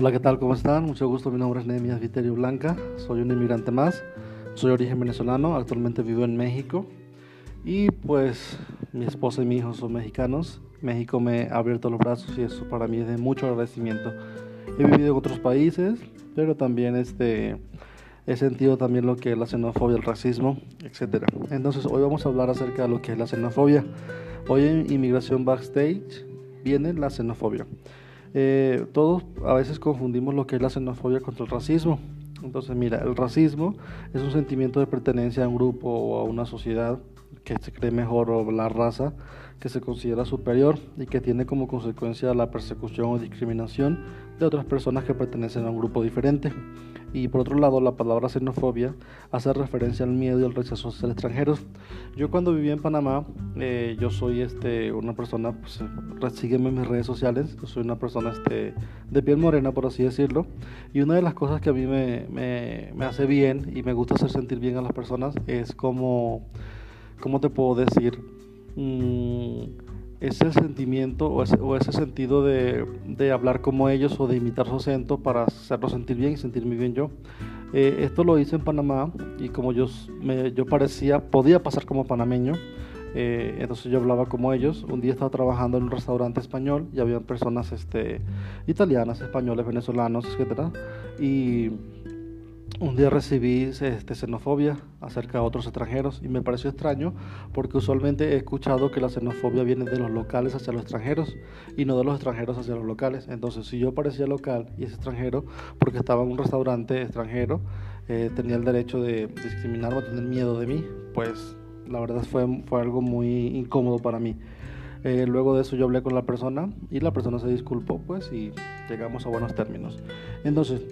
Hola, ¿qué tal? ¿Cómo están? Mucho gusto, mi nombre es Nehemias Viterio Blanca, soy un inmigrante más, soy de origen venezolano, actualmente vivo en México y pues mi esposa y mi hijo son mexicanos. México me ha abierto los brazos y eso para mí es de mucho agradecimiento. He vivido en otros países, pero también este, he sentido también lo que es la xenofobia, el racismo, etc. Entonces hoy vamos a hablar acerca de lo que es la xenofobia. Hoy en Inmigración Backstage viene la xenofobia. Eh, todos a veces confundimos lo que es la xenofobia contra el racismo. Entonces, mira, el racismo es un sentimiento de pertenencia a un grupo o a una sociedad que se cree mejor o la raza que se considera superior y que tiene como consecuencia la persecución o discriminación de otras personas que pertenecen a un grupo diferente. Y por otro lado, la palabra xenofobia hace referencia al miedo y al rechazo a ser extranjeros. Yo cuando viví en Panamá, eh, yo soy este, una persona, pues, sígueme en mis redes sociales, yo soy una persona este, de piel morena, por así decirlo. Y una de las cosas que a mí me, me, me hace bien y me gusta hacer sentir bien a las personas es como, ¿cómo te puedo decir? Mm, ese sentimiento o ese, sentido de, de, hablar como ellos o de imitar su acento para hacerlo sentir bien y sentirme bien yo. Eh, esto lo hice en Panamá y como yo, me, yo parecía, podía pasar como panameño, eh, entonces yo hablaba como ellos. Un día estaba trabajando en un restaurante español y había personas este, italianas, españoles, venezolanos, etc. Y un día recibí este, xenofobia acerca de otros extranjeros y me pareció extraño porque usualmente he escuchado que la xenofobia viene de los locales hacia los extranjeros y no de los extranjeros hacia los locales. Entonces, si yo parecía local y es extranjero porque estaba en un restaurante extranjero, eh, tenía el derecho de discriminarme tener miedo de mí, pues la verdad fue, fue algo muy incómodo para mí. Eh, luego de eso yo hablé con la persona y la persona se disculpó, pues, y llegamos a buenos términos. Entonces,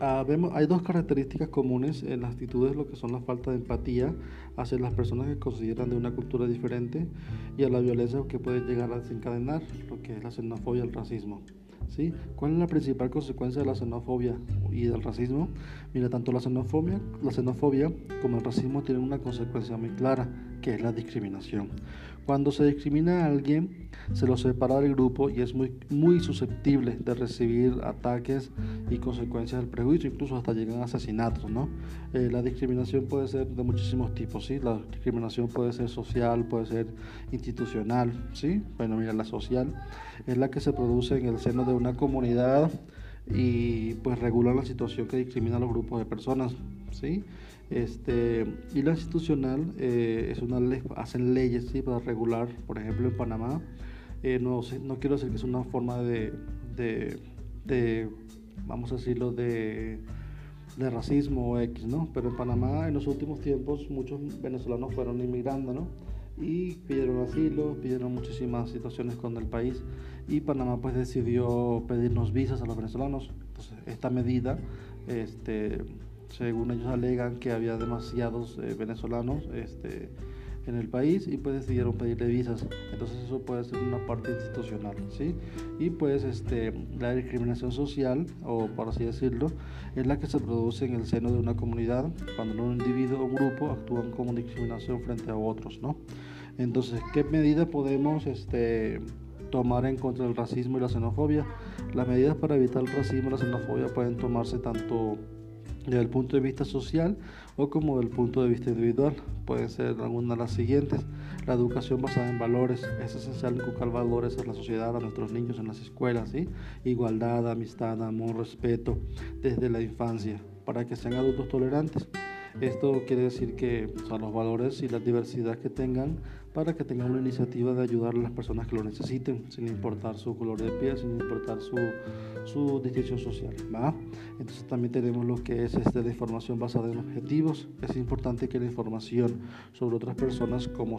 Ah, hay dos características comunes en las actitudes, lo que son la falta de empatía hacia las personas que consideran de una cultura diferente y a la violencia que puede llegar a desencadenar, lo que es la xenofobia y el racismo. ¿sí? ¿Cuál es la principal consecuencia de la xenofobia y del racismo? Mira, tanto la xenofobia, la xenofobia como el racismo tienen una consecuencia muy clara, que es la discriminación. Cuando se discrimina a alguien, se lo separa del grupo y es muy, muy susceptible de recibir ataques y consecuencias del prejuicio, incluso hasta llegan a asesinatos. ¿no? Eh, la discriminación puede ser de muchísimos tipos, ¿sí? La discriminación puede ser social, puede ser institucional, ¿sí? Bueno, mira, la social es la que se produce en el seno de una comunidad y pues regula la situación que discrimina a los grupos de personas, ¿sí? Este, y la institucional eh, es una ley, hacen leyes ¿sí? para regular, por ejemplo en Panamá, eh, no, no quiero decir que es una forma de, de, de vamos a decirlo, de, de racismo o X, ¿no? Pero en Panamá en los últimos tiempos muchos venezolanos fueron inmigrando, ¿no? Y pidieron asilo, pidieron muchísimas situaciones con el país y Panamá pues decidió pedirnos visas a los venezolanos. Entonces esta medida, este según ellos alegan que había demasiados eh, venezolanos este, en el país y pues decidieron pedirle visas. Entonces eso puede ser una parte institucional, ¿sí? Y pues este, la discriminación social, o por así decirlo, es la que se produce en el seno de una comunidad cuando un individuo o grupo actúan como discriminación frente a otros, ¿no? Entonces, ¿qué medida podemos este, tomar en contra del racismo y la xenofobia? Las medidas para evitar el racismo y la xenofobia pueden tomarse tanto desde el punto de vista social o como del punto de vista individual. Pueden ser algunas de las siguientes. La educación basada en valores. Es esencial inculcar valores a la sociedad, a nuestros niños en las escuelas. ¿sí? Igualdad, amistad, amor, respeto desde la infancia para que sean adultos tolerantes. Esto quiere decir que los valores y la diversidad que tengan para que tengan una iniciativa de ayudar a las personas que lo necesiten, sin importar su color de piel, sin importar su, su distinción social. ¿va? Entonces también tenemos lo que es este, la información basada en objetivos. Es importante que la información sobre otras personas, como,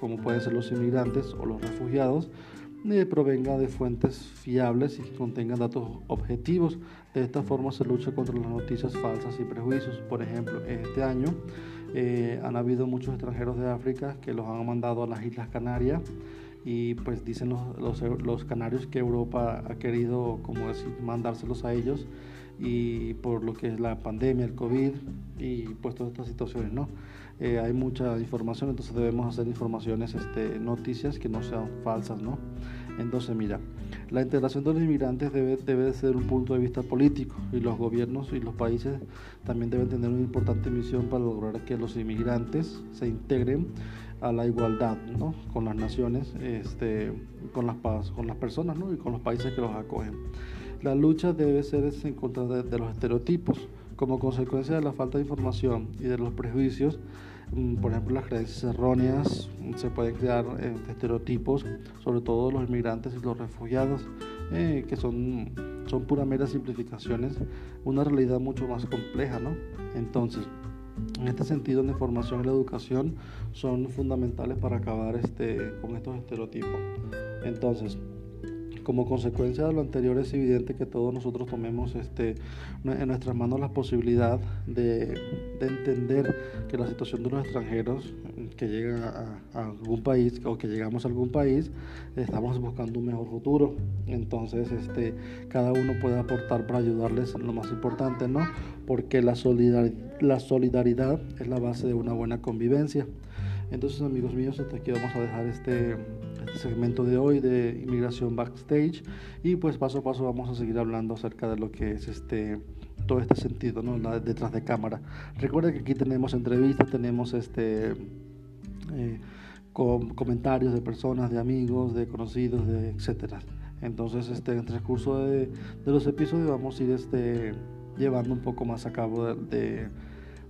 como pueden ser los inmigrantes o los refugiados, provenga de fuentes fiables y que contengan datos objetivos. De esta forma se lucha contra las noticias falsas y prejuicios. Por ejemplo, este año eh, han habido muchos extranjeros de África que los han mandado a las Islas Canarias y pues dicen los, los, canarios que Europa ha querido, como decir, mandárselos a ellos y por lo que es la pandemia, el COVID y pues todas estas situaciones, ¿no? Eh, hay mucha información, entonces debemos hacer informaciones, este, noticias que no sean falsas, ¿no? Entonces, mira, la integración de los inmigrantes debe, debe ser un punto de vista político y los gobiernos y los países también deben tener una importante misión para lograr que los inmigrantes se integren a la igualdad ¿no? con las naciones, este, con, las, con las personas ¿no? y con los países que los acogen. La lucha debe ser en contra de, los estereotipos. Como consecuencia de la falta de información y de los prejuicios, mm, por ejemplo, las creencias erróneas, mm, se pueden crear eh, estereotipos, sobre todo los inmigrantes y los refugiados, eh, que son, son puras meras simplificaciones, una realidad mucho más compleja, ¿no? Entonces, en este sentido, la información y la educación son fundamentales para acabar este, con estos estereotipos. Entonces, como consecuencia de lo anterior es evidente que todos nosotros tomemos este, en nuestras manos la posibilidad de, entender que la situación de los extranjeros que llegan a, algún país o que llegamos a algún país, estamos buscando un mejor futuro. Entonces, este, cada uno puede aportar para ayudarles lo más importante, ¿no? Porque la la solidaridad es la base de una buena convivencia. Entonces, amigos míos, hasta aquí vamos a dejar este, segmento de hoy de inmigración backstage y pues paso a paso vamos a seguir hablando acerca de lo que es este todo este sentido, ¿no? detrás de cámara. Recuerda que aquí tenemos entrevistas, tenemos este eh, comentarios de personas, de amigos, de conocidos, de etcétera. Entonces, este, en el transcurso de, de, los episodios vamos a ir este, llevando un poco más a cabo de, de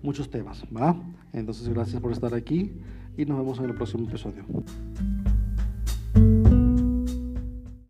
muchos temas, ¿va? Entonces, gracias por estar aquí y nos vemos en el próximo episodio.